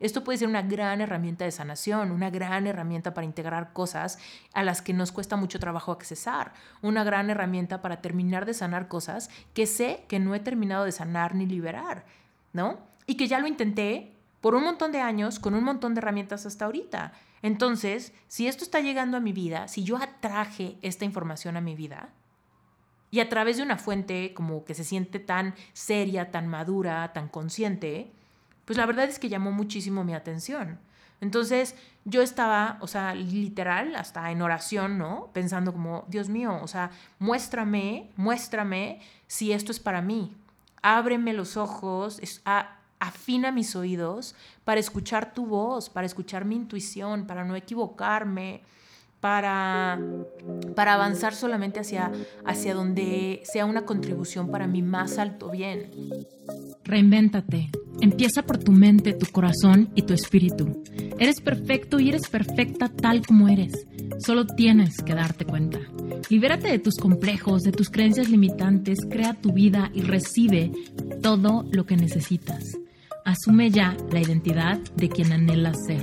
Esto puede ser una gran herramienta de sanación, una gran herramienta para integrar cosas a las que nos cuesta mucho trabajo accesar, una gran herramienta para terminar de sanar cosas que sé que no he terminado de sanar ni liberar, ¿no? Y que ya lo intenté por un montón de años con un montón de herramientas hasta ahorita. Entonces, si esto está llegando a mi vida, si yo atraje esta información a mi vida, y a través de una fuente como que se siente tan seria, tan madura, tan consciente, pues la verdad es que llamó muchísimo mi atención. Entonces yo estaba, o sea, literal, hasta en oración, ¿no? Pensando como, Dios mío, o sea, muéstrame, muéstrame si esto es para mí. Ábreme los ojos, afina mis oídos para escuchar tu voz, para escuchar mi intuición, para no equivocarme, para, para avanzar solamente hacia, hacia donde sea una contribución para mi más alto bien. Reinvéntate. Empieza por tu mente, tu corazón y tu espíritu. Eres perfecto y eres perfecta tal como eres. Solo tienes que darte cuenta. Libérate de tus complejos, de tus creencias limitantes, crea tu vida y recibe todo lo que necesitas. Asume ya la identidad de quien anhelas ser.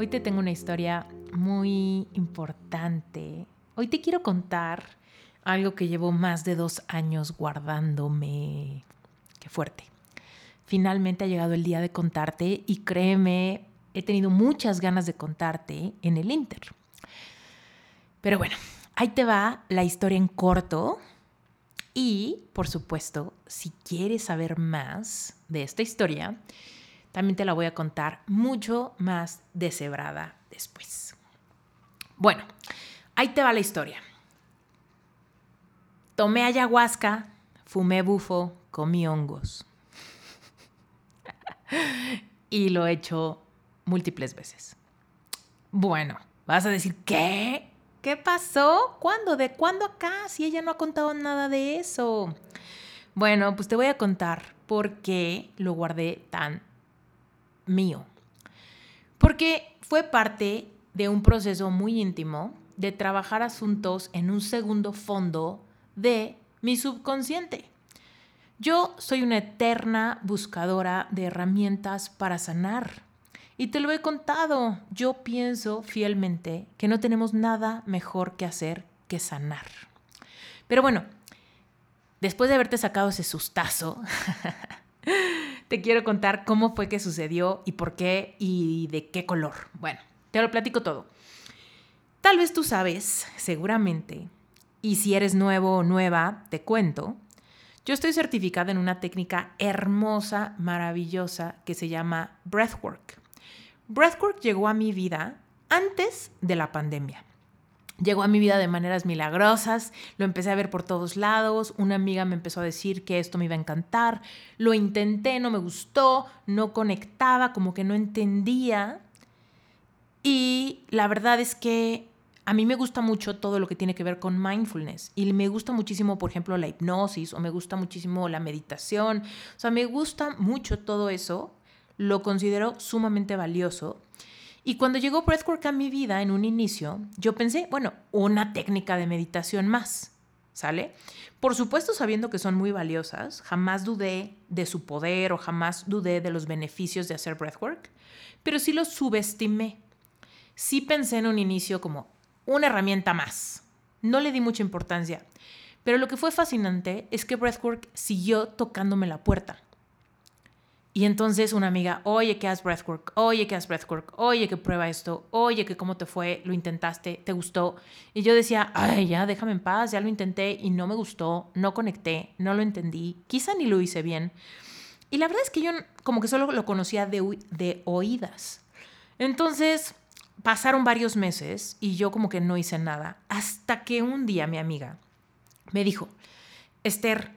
Hoy te tengo una historia muy importante. Hoy te quiero contar algo que llevo más de dos años guardándome. Qué fuerte. Finalmente ha llegado el día de contarte y créeme, he tenido muchas ganas de contarte en el Inter. Pero bueno, ahí te va la historia en corto. Y, por supuesto, si quieres saber más de esta historia, también te la voy a contar mucho más deshebrada después. Bueno, ahí te va la historia. Tomé ayahuasca, fumé bufo, comí hongos. y lo he hecho múltiples veces. Bueno, vas a decir, ¿qué? ¿Qué pasó? ¿Cuándo? ¿De cuándo acá? Si ella no ha contado nada de eso. Bueno, pues te voy a contar por qué lo guardé tan mío. Porque fue parte de un proceso muy íntimo de trabajar asuntos en un segundo fondo de mi subconsciente. Yo soy una eterna buscadora de herramientas para sanar. Y te lo he contado, yo pienso fielmente que no tenemos nada mejor que hacer que sanar. Pero bueno, después de haberte sacado ese sustazo, te quiero contar cómo fue que sucedió y por qué y de qué color. Bueno, te lo platico todo. Tal vez tú sabes, seguramente, y si eres nuevo o nueva, te cuento, yo estoy certificada en una técnica hermosa, maravillosa, que se llama Breathwork. Breathwork llegó a mi vida antes de la pandemia. Llegó a mi vida de maneras milagrosas, lo empecé a ver por todos lados, una amiga me empezó a decir que esto me iba a encantar, lo intenté, no me gustó, no conectaba, como que no entendía. Y la verdad es que a mí me gusta mucho todo lo que tiene que ver con mindfulness y me gusta muchísimo, por ejemplo, la hipnosis o me gusta muchísimo la meditación, o sea, me gusta mucho todo eso, lo considero sumamente valioso y cuando llegó Breathwork a mi vida en un inicio, yo pensé, bueno, una técnica de meditación más, ¿sale? Por supuesto sabiendo que son muy valiosas, jamás dudé de su poder o jamás dudé de los beneficios de hacer Breathwork, pero sí lo subestimé. Sí pensé en un inicio como una herramienta más. No le di mucha importancia. Pero lo que fue fascinante es que Breathwork siguió tocándome la puerta. Y entonces una amiga, oye, que haz breathwork, oye, que haz breathwork, oye, que prueba esto, oye, que cómo te fue, lo intentaste, te gustó. Y yo decía, ay, ya, déjame en paz, ya lo intenté y no me gustó, no conecté, no lo entendí, quizá ni lo hice bien. Y la verdad es que yo como que solo lo conocía de, de oídas. Entonces pasaron varios meses y yo como que no hice nada, hasta que un día mi amiga me dijo, Esther,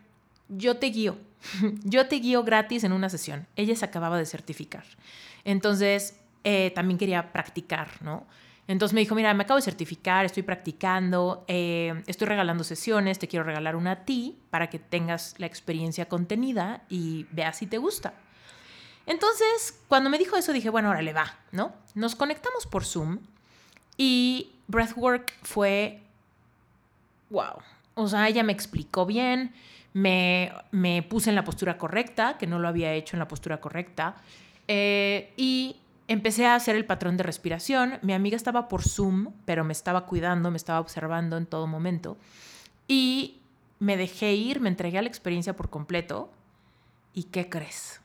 yo te guío yo te guío gratis en una sesión. Ella se acababa de certificar. Entonces, eh, también quería practicar, ¿no? Entonces me dijo, mira, me acabo de certificar, estoy practicando, eh, estoy regalando sesiones, te quiero regalar una a ti para que tengas la experiencia contenida y veas si te gusta. Entonces, cuando me dijo eso, dije, bueno, ahora le va, ¿no? Nos conectamos por Zoom y Breathwork fue, wow. O sea, ella me explicó bien, me, me puse en la postura correcta, que no lo había hecho en la postura correcta, eh, y empecé a hacer el patrón de respiración. Mi amiga estaba por Zoom, pero me estaba cuidando, me estaba observando en todo momento. Y me dejé ir, me entregué a la experiencia por completo. ¿Y qué crees?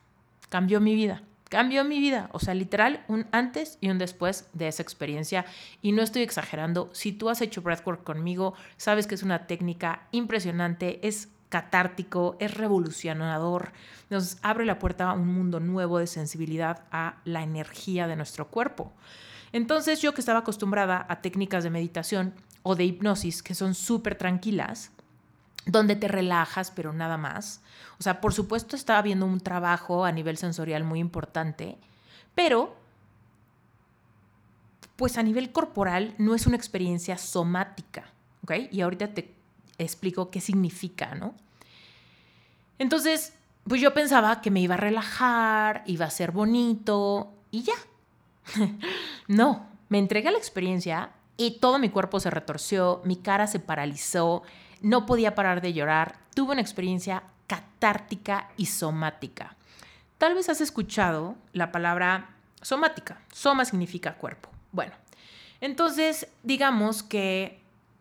Cambió mi vida. Cambió mi vida. O sea, literal, un antes y un después de esa experiencia. Y no estoy exagerando. Si tú has hecho breathwork conmigo, sabes que es una técnica impresionante. Es catártico, es revolucionador, nos abre la puerta a un mundo nuevo de sensibilidad a la energía de nuestro cuerpo. Entonces yo que estaba acostumbrada a técnicas de meditación o de hipnosis que son súper tranquilas, donde te relajas, pero nada más. O sea, por supuesto estaba viendo un trabajo a nivel sensorial muy importante, pero pues a nivel corporal no es una experiencia somática, ¿ok? Y ahorita te explico qué significa, ¿no? Entonces, pues yo pensaba que me iba a relajar, iba a ser bonito y ya. no, me entregué a la experiencia y todo mi cuerpo se retorció, mi cara se paralizó, no podía parar de llorar, tuve una experiencia catártica y somática. Tal vez has escuchado la palabra somática. Soma significa cuerpo. Bueno, entonces digamos que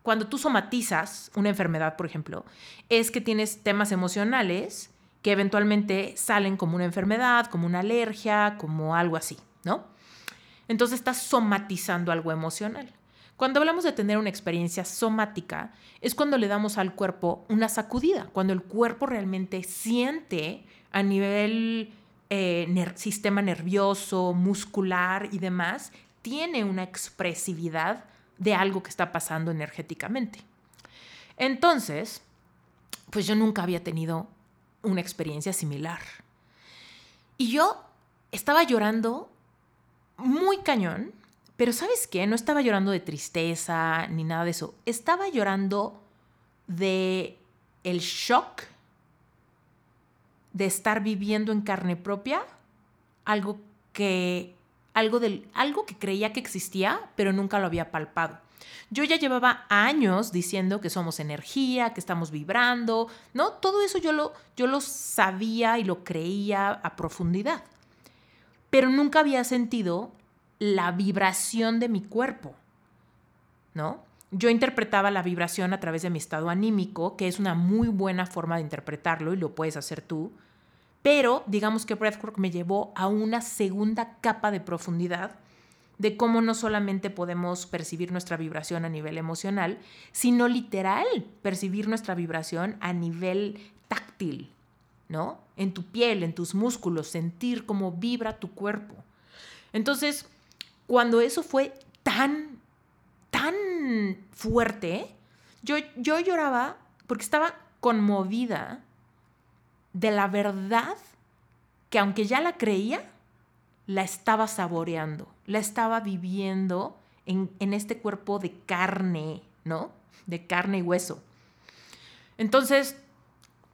cuando tú somatizas una enfermedad, por ejemplo, es que tienes temas emocionales que eventualmente salen como una enfermedad, como una alergia, como algo así, ¿no? Entonces estás somatizando algo emocional. Cuando hablamos de tener una experiencia somática, es cuando le damos al cuerpo una sacudida, cuando el cuerpo realmente siente a nivel eh, sistema nervioso, muscular y demás, tiene una expresividad de algo que está pasando energéticamente. Entonces, pues yo nunca había tenido una experiencia similar. Y yo estaba llorando muy cañón, pero ¿sabes qué? No estaba llorando de tristeza ni nada de eso. Estaba llorando de el shock de estar viviendo en carne propia algo que algo, del, algo que creía que existía, pero nunca lo había palpado. Yo ya llevaba años diciendo que somos energía, que estamos vibrando, ¿no? Todo eso yo lo, yo lo sabía y lo creía a profundidad, pero nunca había sentido la vibración de mi cuerpo, ¿no? Yo interpretaba la vibración a través de mi estado anímico, que es una muy buena forma de interpretarlo y lo puedes hacer tú, pero digamos que Breathwork me llevó a una segunda capa de profundidad de cómo no solamente podemos percibir nuestra vibración a nivel emocional, sino literal percibir nuestra vibración a nivel táctil, ¿no? En tu piel, en tus músculos, sentir cómo vibra tu cuerpo. Entonces, cuando eso fue tan, tan fuerte, yo, yo lloraba porque estaba conmovida de la verdad que aunque ya la creía, la estaba saboreando, la estaba viviendo en, este cuerpo de carne, ¿no? De carne y hueso. Entonces,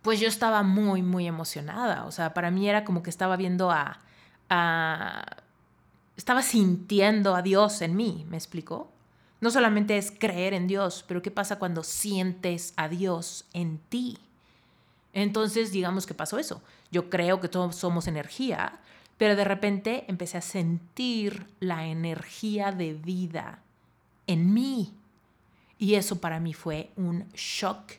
pues yo estaba muy, muy emocionada. O sea, para mí era como que estaba viendo a, a estaba sintiendo a Dios en mí, ¿me explicó? No solamente es creer en Dios, pero ¿qué pasa cuando sientes a Dios en ti? Entonces, digamos que pasó eso. Yo creo que todos somos energía, pero de repente empecé a sentir la energía de vida en mí. Y eso para mí fue un shock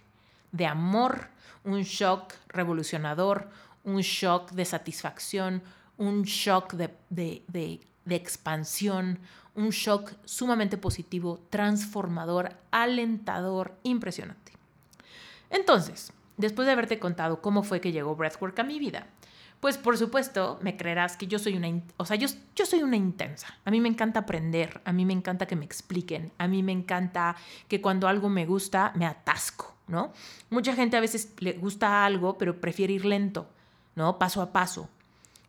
de amor, un shock revolucionador, un shock de satisfacción, un shock de, de, expansión, un shock sumamente positivo, transformador, alentador, impresionante. Entonces, después de haberte contado cómo fue que llegó Breathwork a mi vida, pues por supuesto me creerás que yo soy una, o sea, yo, soy una intensa. A mí me encanta aprender, a mí me encanta que me expliquen, a mí me encanta que cuando algo me gusta me atasco, ¿no? Mucha gente a veces le gusta algo, pero prefiere ir lento, ¿no? Paso a paso.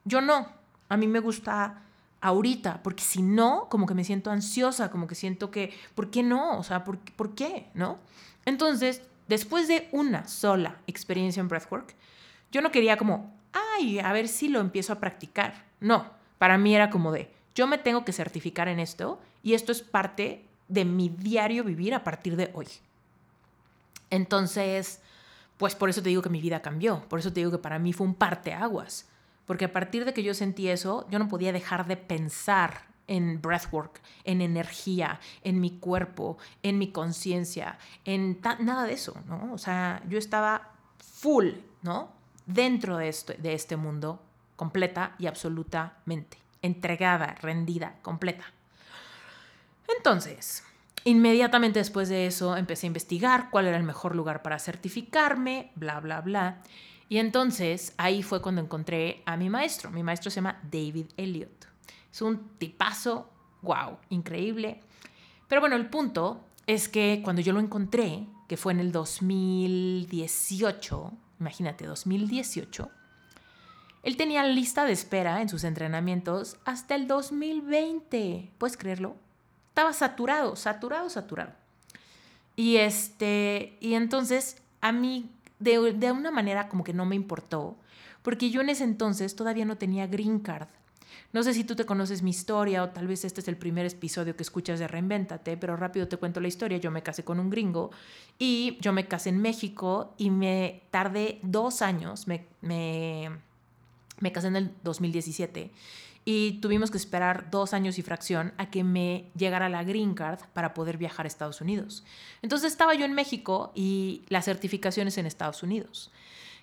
Yo no, a mí me gusta ahorita, porque si no, como que me siento ansiosa, como que siento que, ¿por qué no? O sea, ¿por, ¿por qué? ¿No? Entonces, después de una sola experiencia en breathwork, yo no quería como, ay, a ver si lo empiezo a practicar. No, para mí era como de, yo me tengo que certificar en esto y esto es parte de mi diario vivir a partir de hoy. Entonces, pues por eso te digo que mi vida cambió, por eso te digo que para mí fue un parteaguas, porque a partir de que yo sentí eso, yo no podía dejar de pensar en breathwork, en energía, en mi cuerpo, en mi conciencia, en nada de eso, ¿no? O sea, yo estaba full, ¿no? Dentro de, esto, de este mundo, completa y absolutamente, entregada, rendida, completa. Entonces, inmediatamente después de eso empecé a investigar cuál era el mejor lugar para certificarme, bla, bla, bla. Y entonces ahí fue cuando encontré a mi maestro. Mi maestro se llama David Elliott. Es un tipazo, wow, increíble. Pero bueno, el punto es que cuando yo lo encontré, que fue en el 2018, imagínate, 2018, él tenía lista de espera en sus entrenamientos hasta el 2020. ¿Puedes creerlo? Estaba saturado, saturado, saturado. Y este, y entonces a mí de, de una manera como que no me importó, porque yo en ese entonces todavía no tenía green card. No sé si tú te conoces mi historia o tal vez este es el primer episodio que escuchas de Reinvéntate, pero rápido te cuento la historia. Yo me casé con un gringo y yo me casé en México y me tardé dos años, me, me, me casé en el 2017 y tuvimos que esperar dos años y fracción a que me llegara la green card para poder viajar a Estados Unidos. Entonces estaba yo en México y la certificación es en Estados Unidos.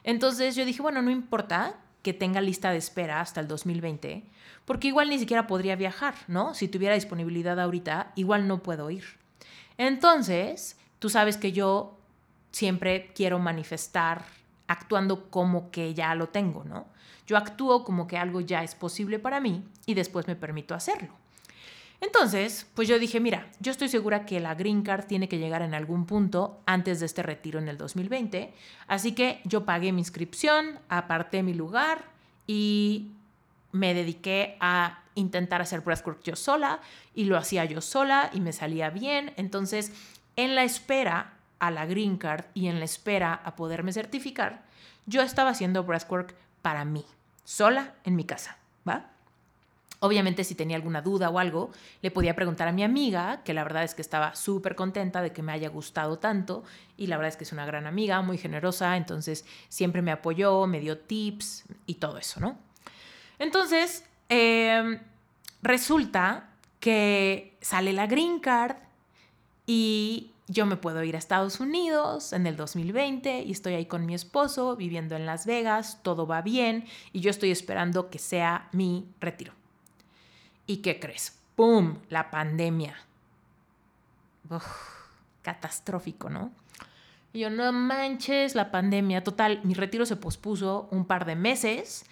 Entonces yo dije, bueno, no importa que tenga lista de espera hasta el 2020, porque igual ni siquiera podría viajar, ¿no? Si tuviera disponibilidad ahorita, igual no puedo ir. Entonces, tú sabes que yo siempre quiero manifestar actuando como que ya lo tengo, ¿no? Yo actúo como que algo ya es posible para mí y después me permito hacerlo. Entonces, pues yo dije, mira, yo estoy segura que la Green Card tiene que llegar en algún punto antes de este retiro en el 2020, así que yo pagué mi inscripción, aparté mi lugar y me dediqué a intentar hacer breathwork yo sola y lo hacía yo sola y me salía bien. Entonces, en la espera a la Green Card y en la espera a poderme certificar, yo estaba haciendo breathwork para mí, sola en mi casa, ¿va? Obviamente si tenía alguna duda o algo, le podía preguntar a mi amiga, que la verdad es que estaba súper contenta de que me haya gustado tanto y la verdad es que es una gran amiga, muy generosa, entonces siempre me apoyó, me dio tips y todo eso, ¿no? Entonces, em, resulta que sale la green card y yo me puedo ir a Estados Unidos en el 2020 y estoy ahí con mi esposo viviendo en Las Vegas, todo va bien y yo estoy esperando que sea mi retiro. ¿Y qué crees? ¡Pum! La pandemia. catastrófico, ¿no? Y yo, no manches, la pandemia. Total, mi retiro se pospuso un par de meses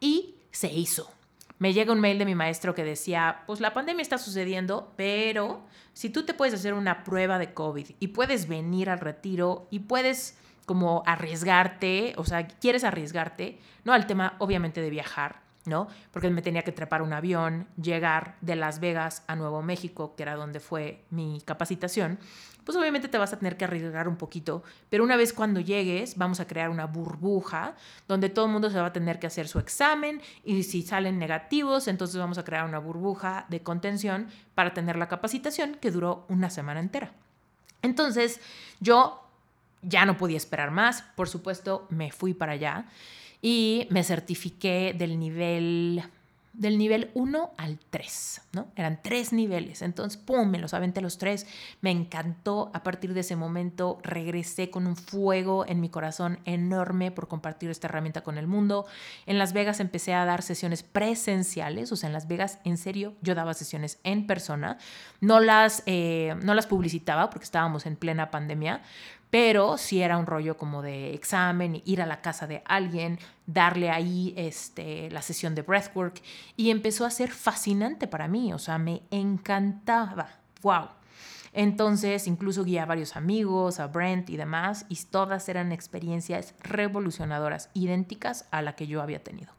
y se hizo me llega un mail de mi maestro que decía, pues la pandemia está sucediendo, pero si tú te puedes hacer una prueba de COVID y puedes venir al retiro y puedes como arriesgarte, o sea, quieres arriesgarte, no al tema obviamente de viajar, ¿no? Porque me tenía que trepar un avión, llegar de Las Vegas a Nuevo México, que era donde fue mi capacitación, pues obviamente te vas a tener que arriesgar un poquito, pero una vez cuando llegues vamos a crear una burbuja donde todo el mundo se va a tener que hacer su examen y si salen negativos, entonces vamos a crear una burbuja de contención para tener la capacitación que duró una semana entera. Entonces yo ya no podía esperar más, por supuesto me fui para allá y me certifiqué del nivel del nivel 1 al 3, ¿no? Eran tres niveles, entonces, ¡pum!, me los aventé los tres, me encantó, a partir de ese momento regresé con un fuego en mi corazón enorme por compartir esta herramienta con el mundo. En Las Vegas empecé a dar sesiones presenciales, o sea, en Las Vegas, en serio, yo daba sesiones en persona, no las, eh, no las publicitaba porque estábamos en plena pandemia, pero si era un rollo como de examen, ir a la casa de alguien, darle ahí este, la sesión de breathwork y empezó a ser fascinante para mí, o sea, me encantaba, wow. Entonces, incluso guié a varios amigos, a Brent y demás, y todas eran experiencias revolucionadoras, idénticas a la que yo había tenido.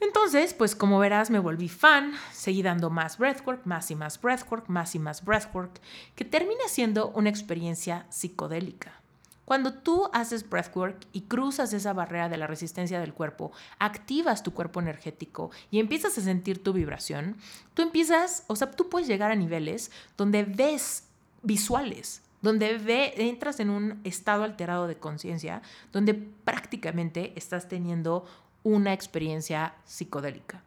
Entonces, pues como verás, me volví fan, seguí dando más breathwork, más y más breathwork, más y más breathwork, que termina siendo una experiencia psicodélica. Cuando tú haces breathwork y cruzas esa barrera de la resistencia del cuerpo, activas tu cuerpo energético y empiezas a sentir tu vibración, tú empiezas, o sea, tú puedes llegar a niveles donde ves visuales, donde ve, entras en un estado alterado de conciencia, donde prácticamente estás teniendo una experiencia psicodélica.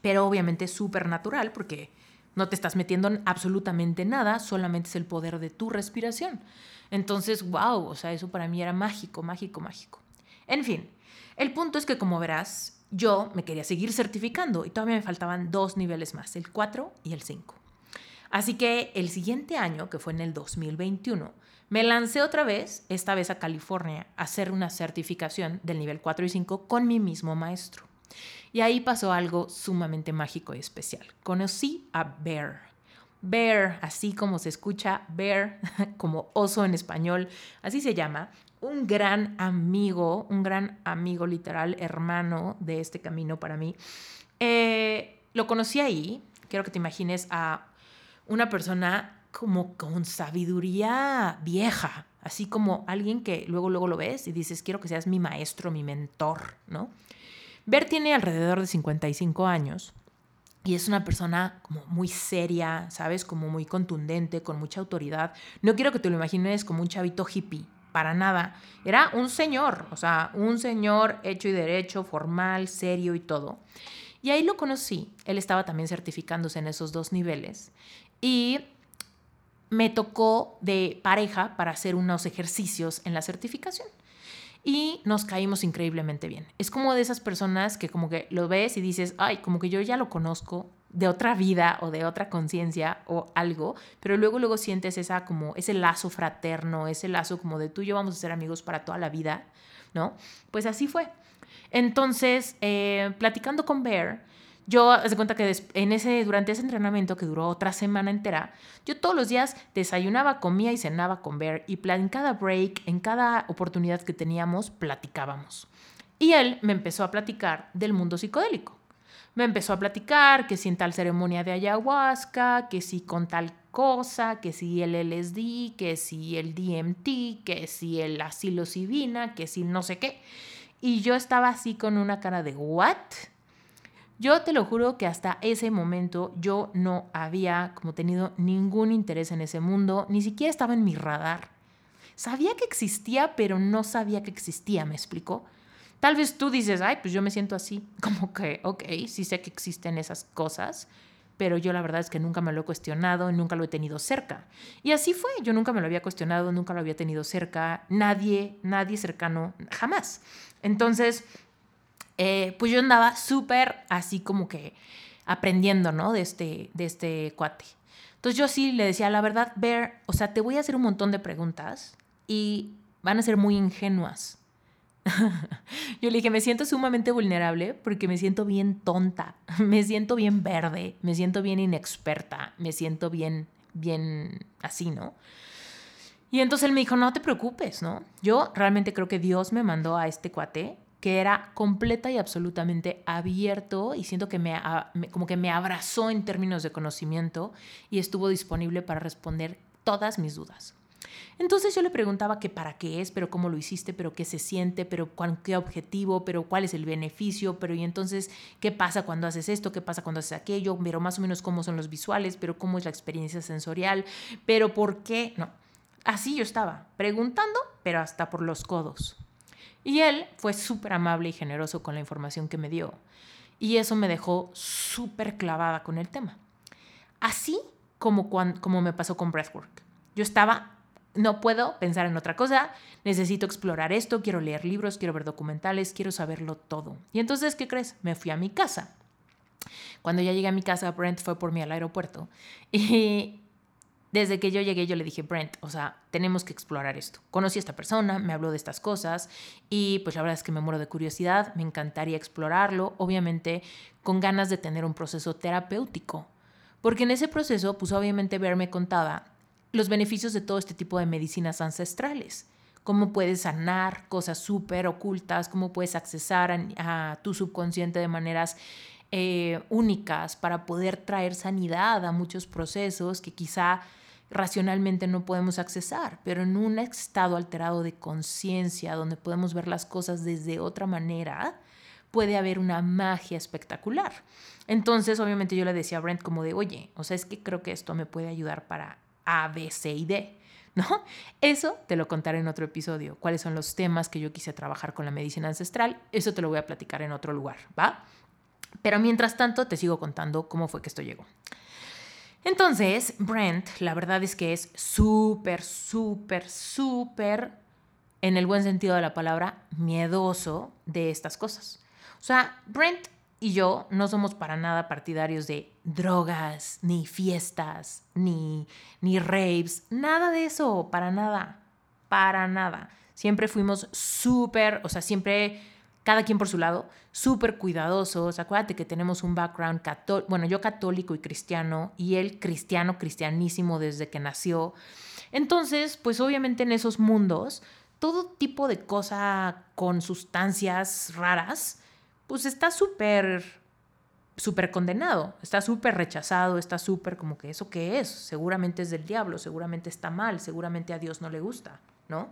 Pero obviamente súper natural porque no te estás metiendo en absolutamente nada, solamente es el poder de tu respiración. Entonces, wow, o sea, eso para mí era mágico, mágico, mágico. En fin, el punto es que como verás, yo me quería seguir certificando y todavía me faltaban dos niveles más, el 4 y el 5. Así que el siguiente año, que fue en el 2021, me lancé otra vez, esta vez a California, a hacer una certificación del nivel 4 y 5 con mi mismo maestro. Y ahí pasó algo sumamente mágico y especial. Conocí a Bear. Bear, así como se escucha, Bear, como oso en español, así se llama, un gran amigo, un gran amigo literal, hermano de este camino para mí. Eh, lo conocí ahí, quiero que te imagines a una persona como con sabiduría vieja, así como alguien que luego, luego lo ves y dices, quiero que seas mi maestro, mi mentor, ¿no? Ver tiene alrededor de 55 años y es una persona como muy seria, ¿sabes? Como muy contundente, con mucha autoridad. No quiero que te lo imagines como un chavito hippie, para nada. Era un señor, o sea, un señor hecho y derecho, formal, serio y todo. Y ahí lo conocí. Él estaba también certificándose en esos dos niveles. Y me tocó de pareja para hacer unos ejercicios en la certificación. Y nos caímos increíblemente bien. Es como de esas personas que como que lo ves y dices, ay, como que yo ya lo conozco de otra vida o de otra conciencia o algo, pero luego luego sientes esa como ese lazo fraterno, ese lazo como de tú y yo vamos a ser amigos para toda la vida, ¿no? Pues así fue. Entonces, eh, platicando con Bear, yo, haz cuenta que en ese, durante ese entrenamiento que duró otra semana entera, yo todos los días desayunaba, comía y cenaba con Bear y en cada break, en cada oportunidad que teníamos, platicábamos. Y él me empezó a platicar del mundo psicodélico. Me empezó a platicar que si en tal ceremonia de ayahuasca, que si con tal cosa, que si el LSD, que si el DMT, que si el psilocibina, que si no sé qué. Y yo estaba así con una cara de ¿what? Yo te lo juro que hasta ese momento yo no había como tenido ningún interés en ese mundo, ni siquiera estaba en mi radar. Sabía que existía, pero no sabía que existía, ¿me explico? Tal vez tú dices, ay, pues yo me siento así, como que, ok, sí sé que existen esas cosas, pero yo la verdad es que nunca me lo he cuestionado, nunca lo he tenido cerca. Y así fue, yo nunca me lo había cuestionado, nunca lo había tenido cerca, nadie, nadie cercano, jamás. Entonces, eh, pues yo andaba súper así como que aprendiendo, ¿no? De este, de este cuate. Entonces yo sí le decía, la verdad, Bear, o sea, te voy a hacer un montón de preguntas y van a ser muy ingenuas. yo le dije, me siento sumamente vulnerable porque me siento bien tonta, me siento bien verde, me siento bien inexperta, me siento bien, bien así, ¿no? Y entonces él me dijo, no te preocupes, ¿no? Yo realmente creo que Dios me mandó a este cuate que era completa y absolutamente abierto y siento que me, como que me abrazó en términos de conocimiento y estuvo disponible para responder todas mis dudas. Entonces yo le preguntaba que para qué es, pero cómo lo hiciste, pero qué se siente, pero cuál, qué objetivo, pero cuál es el beneficio, pero y entonces qué pasa cuando haces esto, qué pasa cuando haces aquello, pero más o menos cómo son los visuales, pero cómo es la experiencia sensorial, pero por qué, no. Así yo estaba, preguntando, pero hasta por los codos. Y él fue súper amable y generoso con la información que me dio. Y eso me dejó súper clavada con el tema. Así como, como me pasó con Breathwork. Yo estaba, no puedo pensar en otra cosa, necesito explorar esto, quiero leer libros, quiero ver documentales, quiero saberlo todo. Y entonces, ¿qué crees? Me fui a mi casa. Cuando ya llegué a mi casa, Brent fue por mí al aeropuerto. Y desde que yo llegué, yo le dije, Brent, o sea, tenemos que explorar esto. Conocí a esta persona, me habló de estas cosas y pues la verdad es que me muero de curiosidad, me encantaría explorarlo, obviamente con ganas de tener un proceso terapéutico. Porque en ese proceso, pues obviamente Ver me contaba los beneficios de todo este tipo de medicinas ancestrales, cómo puedes sanar cosas súper ocultas, cómo puedes accesar a, tu subconsciente de maneras eh, únicas para poder traer sanidad a muchos procesos que quizá racionalmente no podemos accesar, pero en un estado alterado de conciencia, donde podemos ver las cosas desde otra manera, puede haber una magia espectacular. Entonces, obviamente yo le decía a Brent como de, oye, o sea, es que creo que esto me puede ayudar para A, B, C y D. ¿No? Eso te lo contaré en otro episodio. ¿Cuáles son los temas que yo quise trabajar con la medicina ancestral? Eso te lo voy a platicar en otro lugar, ¿va? Pero mientras tanto, te sigo contando cómo fue que esto llegó. Entonces, Brent, la verdad es que es súper, súper, súper, en el buen sentido de la palabra, miedoso de estas cosas. O sea, Brent y yo no somos para nada partidarios de drogas, ni fiestas, ni, ni raves, nada de eso, para nada, para nada. Siempre fuimos súper, o sea, siempre cada quien por su lado, súper cuidadosos. Acuérdate que tenemos un background católico, bueno, yo católico y cristiano, y él cristiano, cristianísimo desde que nació. Entonces, pues obviamente en esos mundos, todo tipo de cosa con sustancias raras, pues está súper súper condenado, está súper rechazado, está súper como que eso que es, seguramente es del diablo, seguramente está mal, seguramente a Dios no le gusta, ¿no?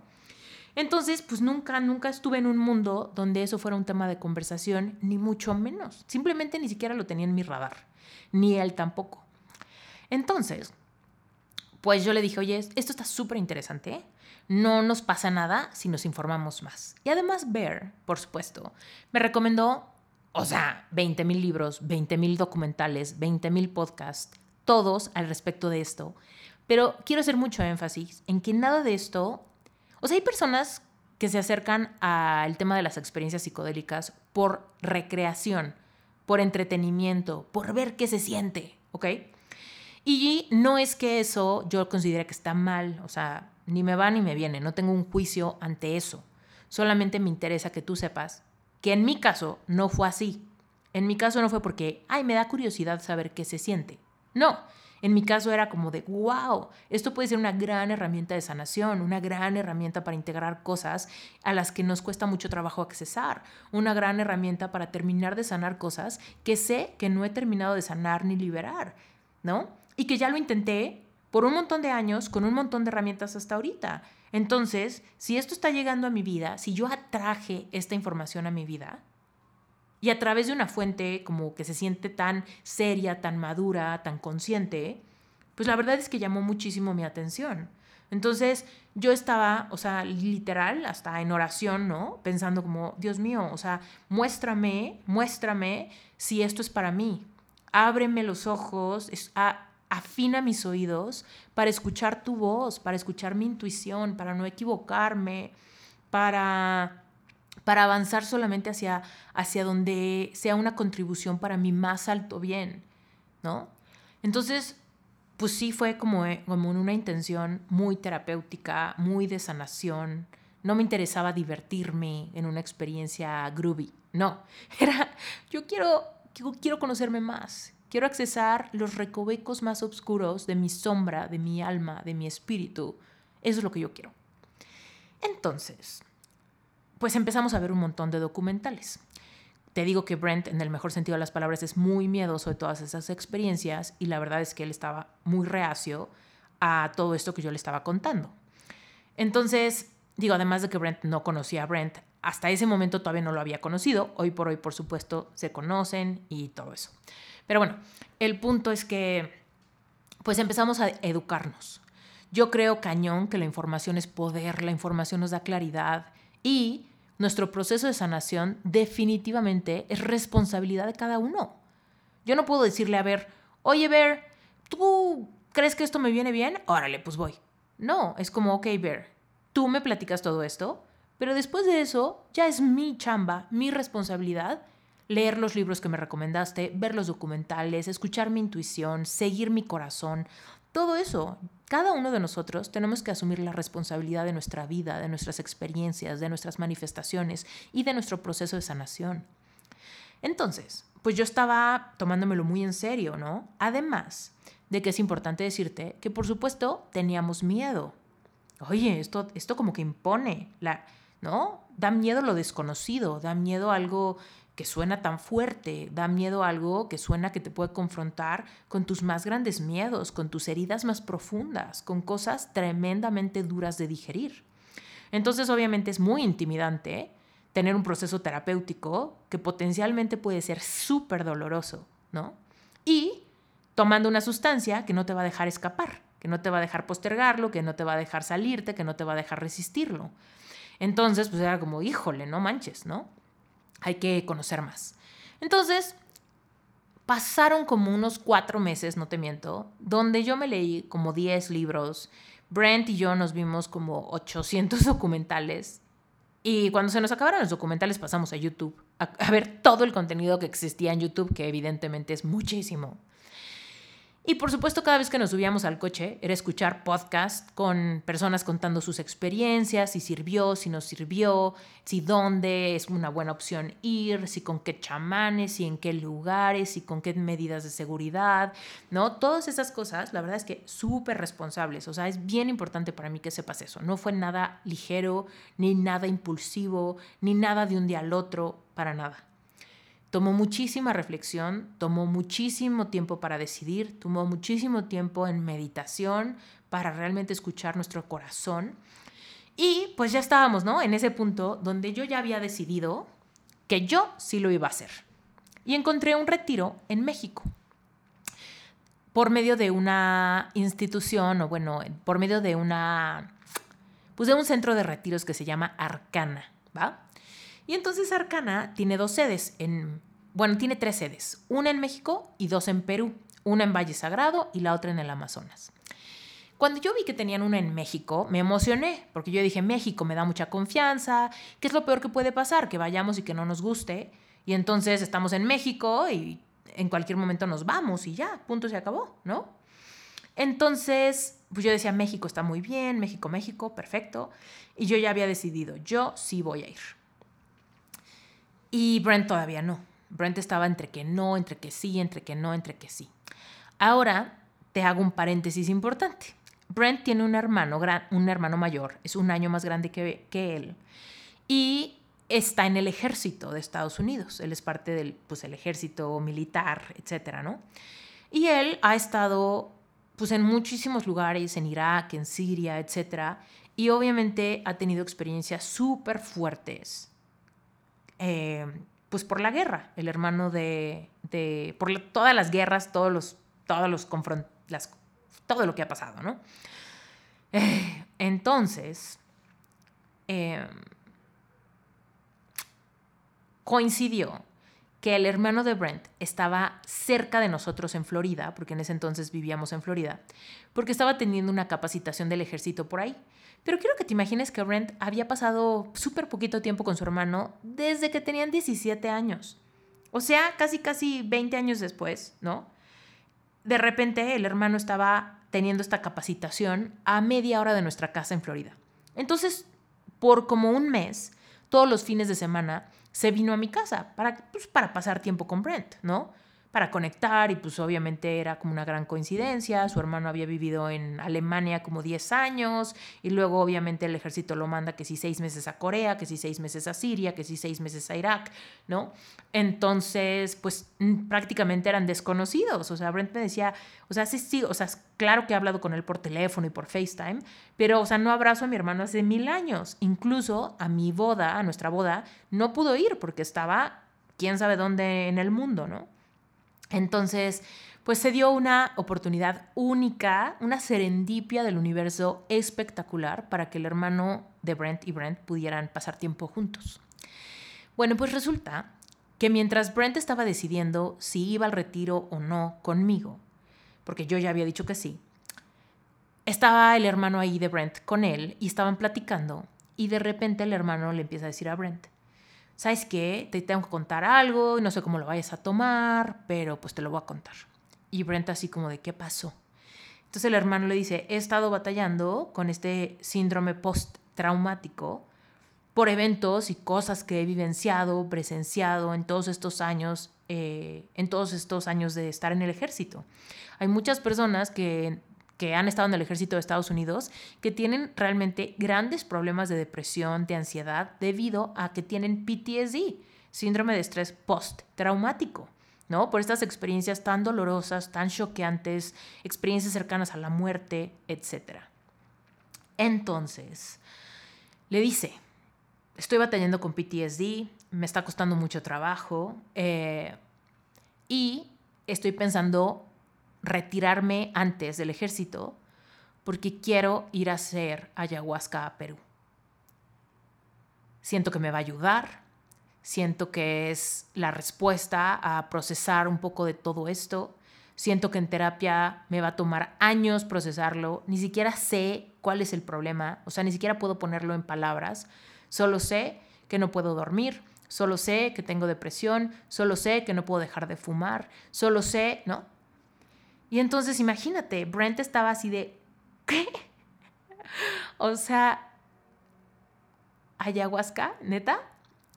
Entonces, pues nunca, nunca estuve en un mundo donde eso fuera un tema de conversación, ni mucho menos. Simplemente ni siquiera lo tenía en mi radar, ni él tampoco. Entonces, pues yo le dije, oye, esto está súper interesante, no nos pasa nada si nos informamos más. Y además Bear, por supuesto, me recomendó, o sea, 20 mil libros, 20 mil documentales, 20 mil podcasts, todos al respecto de esto. Pero quiero hacer mucho énfasis en que nada de esto o sea, hay personas que se acercan al tema de las experiencias psicodélicas por recreación, por entretenimiento, por ver qué se siente, ¿ok? Y no es que eso yo considere que está mal, o sea, ni me va ni me viene, no tengo un juicio ante eso. Solamente me interesa que tú sepas que en mi caso no fue así. En mi caso no fue porque, ay, me da curiosidad saber qué se siente. No, en mi caso era como de, wow, esto puede ser una gran herramienta de sanación, una gran herramienta para integrar cosas a las que nos cuesta mucho trabajo accesar, una gran herramienta para terminar de sanar cosas que sé que no he terminado de sanar ni liberar, ¿no? Y que ya lo intenté por un montón de años con un montón de herramientas hasta ahorita. Entonces, si esto está llegando a mi vida, si yo atraje esta información a mi vida, y a través de una fuente como que se siente tan seria, tan madura, tan consciente, pues la verdad es que llamó muchísimo mi atención. Entonces yo estaba, o sea, literal, hasta en oración, ¿no? Pensando como, Dios mío, o sea, muéstrame, muéstrame si esto es para mí. Ábreme los ojos, afina mis oídos para escuchar tu voz, para escuchar mi intuición, para no equivocarme, para para avanzar solamente hacia, hacia donde sea una contribución para mi más alto bien, ¿no? Entonces, pues sí fue como, eh, como una intención muy terapéutica, muy de sanación. No me interesaba divertirme en una experiencia groovy, no. Era, yo quiero, yo quiero conocerme más, quiero accesar los recovecos más oscuros de mi sombra, de mi alma, de mi espíritu. Eso es lo que yo quiero. Entonces, pues empezamos a ver un montón de documentales. Te digo que Brent, en el mejor sentido de las palabras, es muy miedoso de todas esas experiencias y la verdad es que él estaba muy reacio a todo esto que yo le estaba contando. Entonces, digo, además de que Brent no conocía a Brent, hasta ese momento todavía no lo había conocido, hoy por hoy por supuesto se conocen y todo eso. Pero bueno, el punto es que pues empezamos a educarnos. Yo creo cañón que la información es poder, la información nos da claridad y nuestro proceso de sanación definitivamente es responsabilidad de cada uno. Yo no puedo decirle, a ver, oye, Bear, ¿tú crees que esto me viene bien? Órale, pues voy. No, es como, ok, Bear, tú me platicas todo esto, pero después de eso ya es mi chamba, mi responsabilidad leer los libros que me recomendaste, ver los documentales, escuchar mi intuición, seguir mi corazón, todo eso. Cada uno de nosotros tenemos que asumir la responsabilidad de nuestra vida, de nuestras experiencias, de nuestras manifestaciones y de nuestro proceso de sanación. Entonces, pues yo estaba tomándomelo muy en serio, ¿no? Además de que es importante decirte que por supuesto teníamos miedo. Oye, esto, esto como que impone, la, ¿no? Da miedo lo desconocido, da miedo algo que suena tan fuerte, da miedo algo que suena que te puede confrontar con tus más grandes miedos, con tus heridas más profundas, con cosas tremendamente duras de digerir. Entonces, obviamente es muy intimidante tener un proceso terapéutico que potencialmente puede ser súper doloroso, ¿no? Y tomando una sustancia que no te va a dejar escapar, que no te va a dejar postergarlo, que no te va a dejar salirte, que no te va a dejar resistirlo. Entonces, pues era como, híjole, no manches, ¿no? Hay que conocer más. Entonces, pasaron como unos cuatro meses, no te miento, donde yo me leí como 10 libros. Brent y yo nos vimos como 800 documentales. Y cuando se nos acabaron los documentales pasamos a YouTube a, a ver todo el contenido que existía en YouTube, que evidentemente es muchísimo. Y por supuesto, cada vez que nos subíamos al coche era escuchar podcast con personas contando sus experiencias, si sirvió, si no sirvió, si dónde es una buena opción ir, si con qué chamanes, si en qué lugares, si con qué medidas de seguridad, ¿no? Todas esas cosas, la verdad es que súper responsables. O sea, es bien importante para mí que sepas eso. No fue nada ligero, ni nada impulsivo, ni nada de un día al otro, para nada. Tomó muchísima reflexión, tomó muchísimo tiempo para decidir, tomó muchísimo tiempo en meditación para realmente escuchar nuestro corazón. Y pues ya estábamos, ¿no? En ese punto donde yo ya había decidido que yo sí lo iba a hacer. Y encontré un retiro en México por medio de una institución, o bueno, por medio de una, pues de un centro de retiros que se llama Arcana, ¿va? Y entonces Arcana tiene dos sedes, en, bueno, tiene tres sedes, una en México y dos en Perú, una en Valle Sagrado y la otra en el Amazonas. Cuando yo vi que tenían una en México, me emocioné, porque yo dije, México me da mucha confianza, ¿qué es lo peor que puede pasar? Que vayamos y que no nos guste, y entonces estamos en México y en cualquier momento nos vamos y ya, punto, se acabó, ¿no? Entonces, pues yo decía, México está muy bien, México, México, perfecto, y yo ya había decidido, yo sí voy a ir. Y Brent todavía no. Brent estaba entre que no, entre que sí, entre que no, entre que sí. Ahora te hago un paréntesis importante. Brent tiene un hermano, un hermano mayor, es un año más grande que, él, y está en el ejército de Estados Unidos. Él es parte del pues, el ejército militar, etcétera, ¿no? Y él ha estado pues, en muchísimos lugares, en Irak, en Siria, etcétera, y obviamente ha tenido experiencias súper fuertes eh, pues por la guerra, el hermano de, de por todas las guerras, todos los, todos los las, todo lo que ha pasado, ¿no? Eh, entonces, em, coincidió que el hermano de Brent estaba cerca de nosotros en Florida, porque en ese entonces vivíamos en Florida, porque estaba teniendo una capacitación del ejército por ahí. Pero quiero que te imagines que Brent había pasado súper poquito tiempo con su hermano desde que tenían 17 años. O sea, casi, casi 20 años después, ¿no? De repente el hermano estaba teniendo esta capacitación a media hora de nuestra casa en Florida. Entonces, por como un mes, todos los fines de semana, se vino a mi casa para, pues, para pasar tiempo con Brent, ¿no? Para conectar y pues obviamente era como una gran coincidencia. Su hermano había vivido en Alemania como 10 años y luego obviamente el ejército lo manda que si seis meses a Corea, que si seis meses a Siria, que si seis meses a Irak, ¿no? Entonces, pues prácticamente eran desconocidos. O sea, Brent me decía, o sea, sí, sí, o sea, claro que he hablado con él por teléfono y por FaceTime, pero, o sea, no abrazo a mi hermano hace mil años. Incluso a mi boda, a nuestra boda, no pudo ir porque estaba quién sabe dónde en el mundo, ¿no? Entonces, pues se dio una oportunidad única, una serendipia del universo espectacular para que el hermano de Brent y Brent pudieran pasar tiempo juntos. Bueno, pues resulta que mientras Brent estaba decidiendo si iba al retiro o no conmigo, porque yo ya había dicho que sí, estaba el hermano ahí de Brent con él y estaban platicando y de repente el hermano le empieza a decir a Brent, ¿sabes qué? Te tengo que contar algo no sé cómo lo vayas a tomar, pero pues te lo voy a contar. Y Brent así como de, ¿qué pasó? Entonces el hermano le dice, he estado batallando con este síndrome post-traumático por eventos y cosas que he vivenciado, presenciado en todos estos años, eh, en todos estos años de estar en el ejército. Hay muchas personas que, que han estado en el ejército de Estados Unidos que tienen realmente grandes problemas de depresión, de ansiedad, debido a que tienen PTSD, síndrome de estrés post-traumático. ¿no? Por estas experiencias tan dolorosas, tan choqueantes, experiencias cercanas a la muerte, etc. Entonces, le dice, estoy batallando con PTSD, me está costando mucho trabajo eh, y estoy pensando retirarme antes del ejército porque quiero ir a hacer ayahuasca a Perú. Siento que me va a ayudar, siento que es la respuesta a procesar un poco de todo esto. Siento que en terapia me va a tomar años procesarlo, ni siquiera sé cuál es el problema, o sea, ni siquiera puedo ponerlo en palabras, solo sé que no puedo dormir, solo sé que tengo depresión, solo sé que no puedo dejar de fumar, solo sé, ¿no? Y entonces imagínate, Brent estaba así de, ¿qué? O sea, ayahuasca, neta.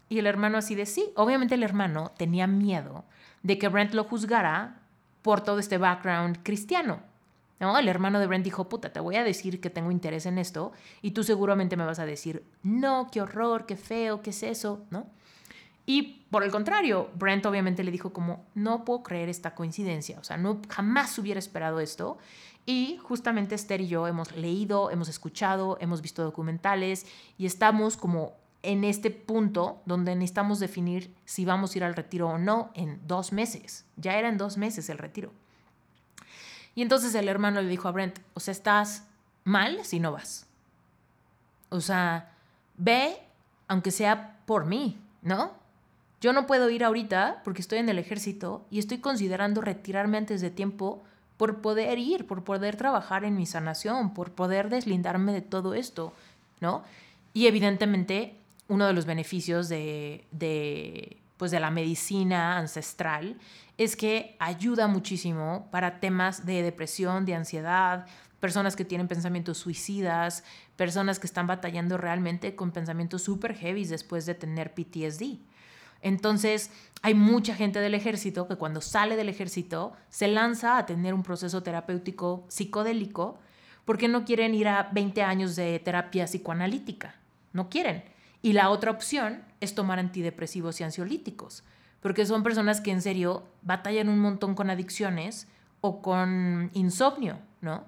Y el hermano así de, sí. Obviamente el hermano tenía miedo de que Brent lo juzgara por todo este background cristiano. ¿no? El hermano de Brent dijo, puta, te voy a decir que tengo interés en esto y tú seguramente me vas a decir, no, qué horror, qué feo, qué es eso, ¿no? Y por el contrario, Brent obviamente le dijo como, no puedo creer esta coincidencia, o sea, no, jamás hubiera esperado esto. Y justamente Esther y yo hemos leído, hemos escuchado, hemos visto documentales y estamos como en este punto donde necesitamos definir si vamos a ir al retiro o no en dos meses. Ya era en dos meses el retiro. Y entonces el hermano le dijo a Brent, o sea, estás mal si no vas. O sea, ve, aunque sea por mí, ¿no? Yo no puedo ir ahorita porque estoy en el ejército y estoy considerando retirarme antes de tiempo por poder ir, por poder trabajar en mi sanación, por poder deslindarme de todo esto, ¿no? Y evidentemente uno de los beneficios de, pues de la medicina ancestral es que ayuda muchísimo para temas de depresión, de ansiedad, personas que tienen pensamientos suicidas, personas que están batallando realmente con pensamientos súper heavy después de tener PTSD. Entonces, hay mucha gente del ejército que cuando sale del ejército se lanza a tener un proceso terapéutico psicodélico porque no quieren ir a 20 años de terapia psicoanalítica. No quieren. Y la otra opción es tomar antidepresivos y ansiolíticos, porque son personas que en serio batallan un montón con adicciones o con insomnio, ¿no?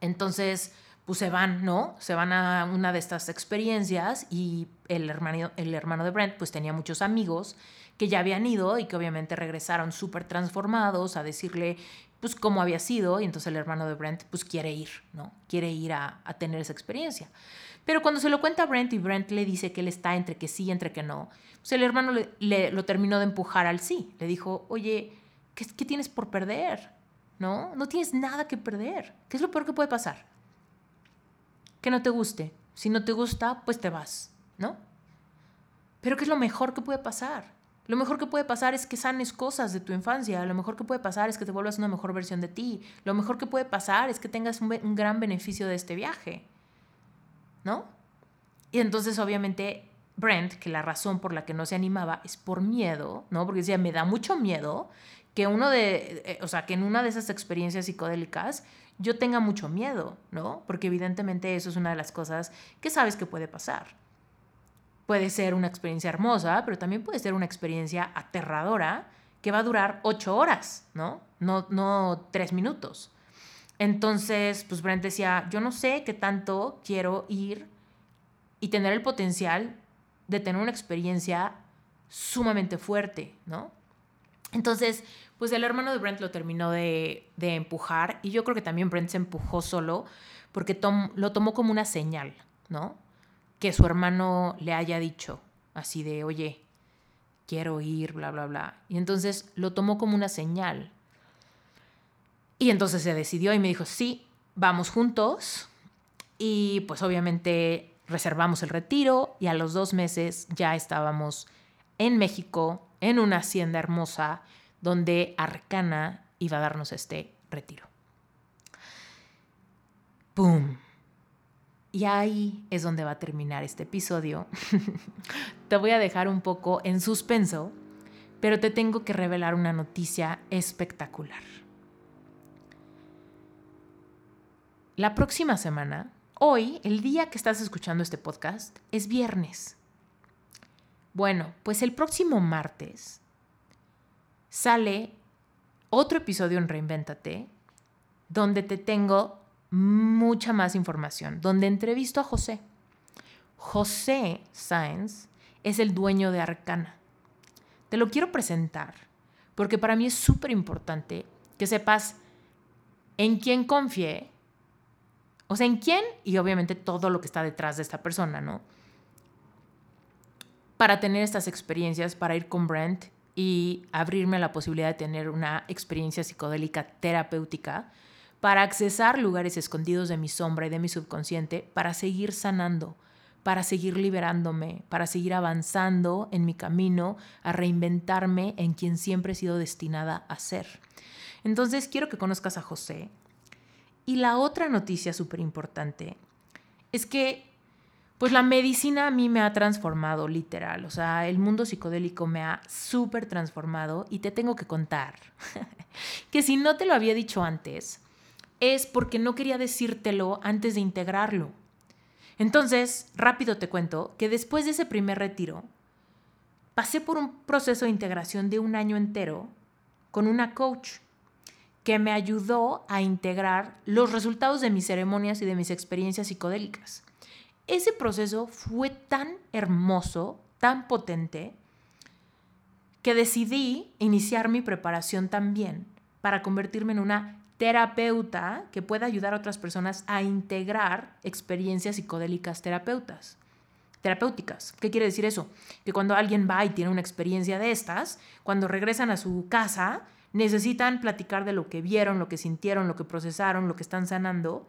Entonces, pues se van, ¿no? Se van a una de estas experiencias y el hermano, el hermano de Brent pues tenía muchos amigos que ya habían ido y que obviamente regresaron súper transformados a decirle pues cómo había sido y entonces el hermano de Brent pues quiere ir, ¿no? Quiere ir a, tener esa experiencia. Pero cuando se lo cuenta a Brent y Brent le dice que él está entre que sí y entre que no, pues el hermano le, lo terminó de empujar al sí. Le dijo, oye, ¿qué, ¿qué tienes por perder? ¿No? No tienes nada que perder. ¿Qué es lo peor que puede pasar? Que no te guste. Si no te gusta, pues te vas, ¿no? Pero ¿qué es lo mejor que puede pasar? Lo mejor que puede pasar es que sanes cosas de tu infancia. Lo mejor que puede pasar es que te vuelvas una mejor versión de ti. Lo mejor que puede pasar es que tengas un, gran beneficio de este viaje. ¿No? Y entonces, obviamente, Brent, que la razón por la que no se animaba es por miedo, ¿no? Porque decía, me da mucho miedo que uno de, eh, o sea, que en una de esas experiencias psicodélicas yo tenga mucho miedo, ¿no? Porque evidentemente eso es una de las cosas que sabes que puede pasar. Puede ser una experiencia hermosa, pero también puede ser una experiencia aterradora que va a durar ocho horas, ¿no? No, no tres minutos. Entonces, pues Brent decía, yo no sé qué tanto quiero ir y tener el potencial de tener una experiencia sumamente fuerte, ¿no? Entonces, pues el hermano de Brent lo terminó de, empujar y yo creo que también Brent se empujó solo porque lo tomó como una señal, ¿no? Que su hermano le haya dicho así de, oye, quiero ir, bla, bla, bla. Y entonces lo tomó como una señal. Y entonces se decidió y me dijo, sí, vamos juntos. Y pues obviamente reservamos el retiro y a los dos meses ya estábamos en México, en una hacienda hermosa, donde Arcana iba a darnos este retiro. ¡Pum! Y ahí es donde va a terminar este episodio. te voy a dejar un poco en suspenso, pero te tengo que revelar una noticia espectacular. la próxima semana, hoy, el día que estás escuchando este podcast, es viernes. Bueno, pues el próximo martes sale otro episodio en Reinvéntate, donde te tengo mucha más información, donde entrevisto a José. José Sáenz es el dueño de Arcana. Te lo quiero presentar porque para mí es súper importante que sepas en quién confié, o sea, en quién y obviamente todo lo que está detrás de esta persona, ¿no? Para tener estas experiencias, para ir con Brent y abrirme a la posibilidad de tener una experiencia psicodélica terapéutica, para accesar lugares escondidos de mi sombra y de mi subconsciente, para seguir sanando, para seguir liberándome, para seguir avanzando en mi camino a reinventarme en quien siempre he sido destinada a ser. Entonces quiero que conozcas a José. Y la otra noticia súper importante es que pues la medicina a mí me ha transformado literal, o sea, el mundo psicodélico me ha súper transformado y te tengo que contar que si no te lo había dicho antes, es porque no quería decírtelo antes de integrarlo. Entonces, rápido te cuento que después de ese primer retiro, pasé por un proceso de integración de un año entero con una coach que me ayudó a integrar los resultados de mis ceremonias y de mis experiencias psicodélicas. Ese proceso fue tan hermoso, tan potente, que decidí iniciar mi preparación también para convertirme en una terapeuta que pueda ayudar a otras personas a integrar experiencias psicodélicas terapeutas. Terapéuticas. ¿Qué quiere decir eso? Que cuando alguien va y tiene una experiencia de estas, cuando regresan a su casa, necesitan platicar de lo que vieron, lo que sintieron, lo que procesaron, lo que están sanando,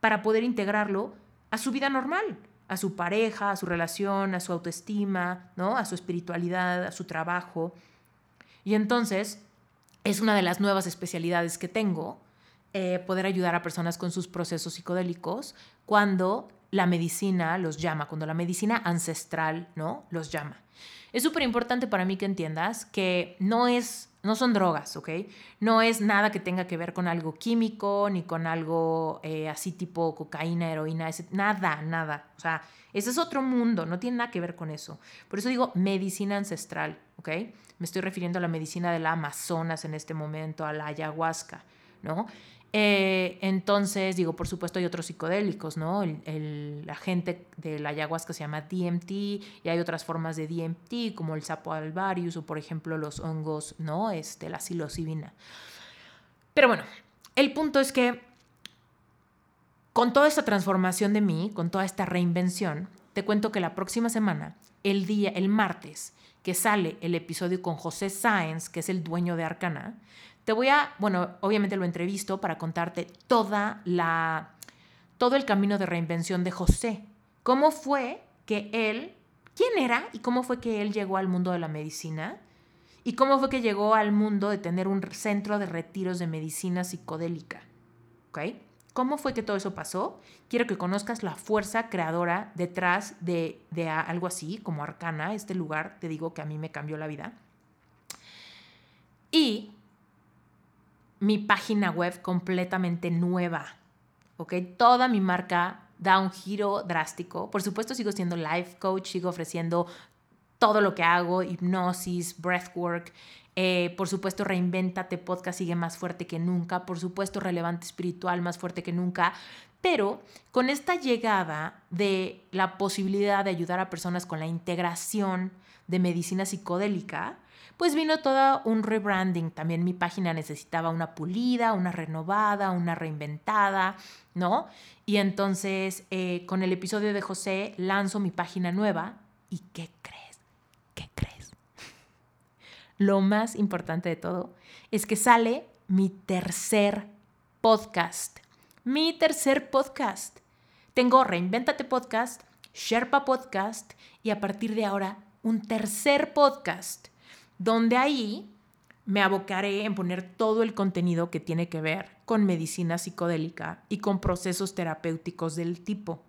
para poder integrarlo a su vida normal, a su pareja, a su relación, a su autoestima, ¿no? a su espiritualidad, a su trabajo. Y entonces es una de las nuevas especialidades que tengo, eh, poder ayudar a personas con sus procesos psicodélicos cuando la medicina los llama, cuando la medicina ancestral ¿no? los llama. Es súper importante para mí que entiendas que no es no son drogas, ¿ok? No es nada que tenga que ver con algo químico, ni con algo eh, así tipo cocaína, heroína, nada, nada. O sea, ese es otro mundo, no tiene nada que ver con eso. Por eso digo medicina ancestral, ¿ok? Me estoy refiriendo a la medicina de la Amazonas en este momento, a la ayahuasca, ¿no? Eh, entonces, digo, por supuesto hay otros psicodélicos, ¿no? El, la gente de la ayahuasca se llama DMT y hay otras formas de DMT como el sapo alvarius o por ejemplo los hongos, ¿no? Este, la psilocibina. Pero bueno, el punto es que con toda esta transformación de mí, con toda esta reinvención, te cuento que la próxima semana, el día, el martes, que sale el episodio con José Sáenz, que es el dueño de Arcana, te voy a, bueno, obviamente lo entrevisto para contarte toda la, todo el camino de reinvención de José. ¿Cómo fue que él, quién era y cómo fue que él llegó al mundo de la medicina? ¿Y cómo fue que llegó al mundo de tener un centro de retiros de medicina psicodélica? ¿Ok? ¿Cómo fue que todo eso pasó? Quiero que conozcas la fuerza creadora detrás de, de algo así como Arcana, este lugar, te digo que a mí me cambió la vida. Y mi página web completamente nueva. ¿Ok? Toda mi marca da un giro drástico. Por supuesto, sigo siendo life coach, sigo ofreciendo todo lo que hago, hipnosis, breathwork. Eh, por supuesto, Reinventate Podcast sigue más fuerte que nunca. Por supuesto, Relevante Espiritual más fuerte que nunca. Pero con esta llegada de la posibilidad de ayudar a personas con la integración de medicina psicodélica, pues vino todo un rebranding. También mi página necesitaba una pulida, una renovada, una reinventada, ¿no? Y entonces eh, con el episodio de José lanzo mi página nueva. ¿Y qué crees? ¿Qué crees? Lo más importante de todo es que sale mi tercer podcast. Mi tercer podcast. Tengo Reinventate Podcast, Sherpa Podcast y a partir de ahora un tercer podcast donde ahí me abocaré en poner todo el contenido que tiene que ver con medicina psicodélica y con procesos terapéuticos del tipo.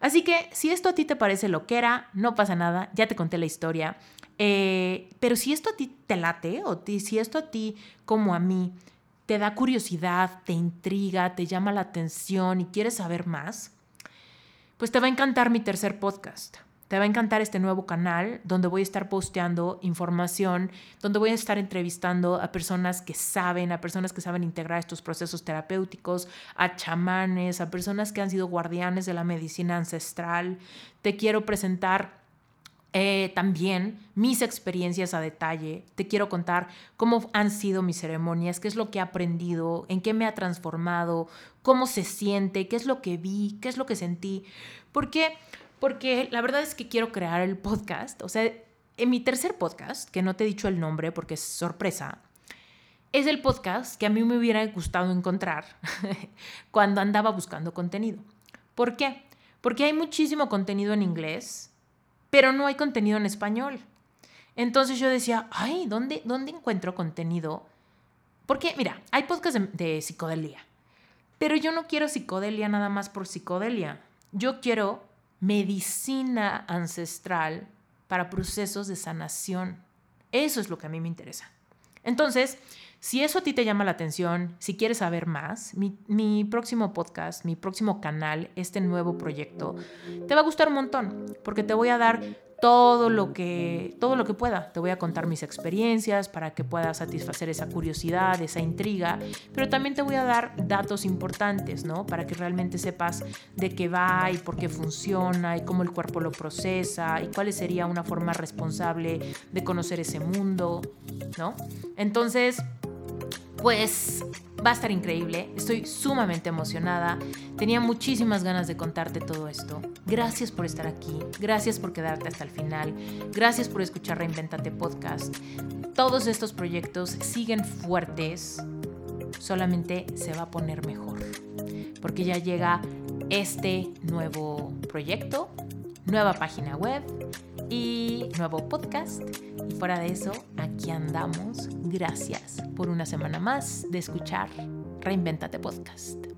Así que si esto a ti te parece lo que era, no pasa nada, ya te conté la historia. Eh, pero si esto a ti te late o si esto a ti como a mí te da curiosidad, te intriga, te llama la atención y quieres saber más, pues te va a encantar mi tercer podcast. Te va a encantar este nuevo canal donde voy a estar posteando información, donde voy a estar entrevistando a personas que saben, a personas que saben integrar estos procesos terapéuticos, a chamanes, a personas que han sido guardianes de la medicina ancestral. Te quiero presentar eh, también mis experiencias a detalle. Te quiero contar cómo han sido mis ceremonias, qué es lo que he aprendido, en qué me ha transformado, cómo se siente, qué es lo que vi, qué es lo que sentí. Porque porque la verdad es que quiero crear el podcast. O sea, en mi tercer podcast, que no te he dicho el nombre porque es sorpresa, es el podcast que a mí me hubiera gustado encontrar cuando andaba buscando contenido. ¿Por qué? Porque hay muchísimo contenido en inglés, pero no hay contenido en español. Entonces yo decía, ay, ¿dónde, dónde encuentro contenido? Porque, mira, hay podcasts de, de psicodelia, pero yo no quiero psicodelia nada más por psicodelia. Yo quiero medicina ancestral para procesos de sanación. Eso es lo que a mí me interesa. Entonces, si eso a ti te llama la atención, si quieres saber más, mi, próximo podcast, mi próximo canal, este nuevo proyecto, te va a gustar un montón, porque te voy a dar todo lo que todo lo que pueda. Te voy a contar mis experiencias para que puedas satisfacer esa curiosidad, esa intriga, pero también te voy a dar datos importantes, ¿no? Para que realmente sepas de qué va y por qué funciona y cómo el cuerpo lo procesa y cuál sería una forma responsable de conocer ese mundo, ¿no? Entonces, pues va a estar increíble. Estoy sumamente emocionada. Tenía muchísimas ganas de contarte todo esto. Gracias por estar aquí. Gracias por quedarte hasta el final. Gracias por escuchar Reinventate Podcast. Todos estos proyectos siguen fuertes. Solamente se va a poner mejor. Porque ya llega este nuevo proyecto, nueva página web y nuevo podcast. Fuera de eso, aquí andamos. Gracias por una semana más de escuchar Reinventate Podcast.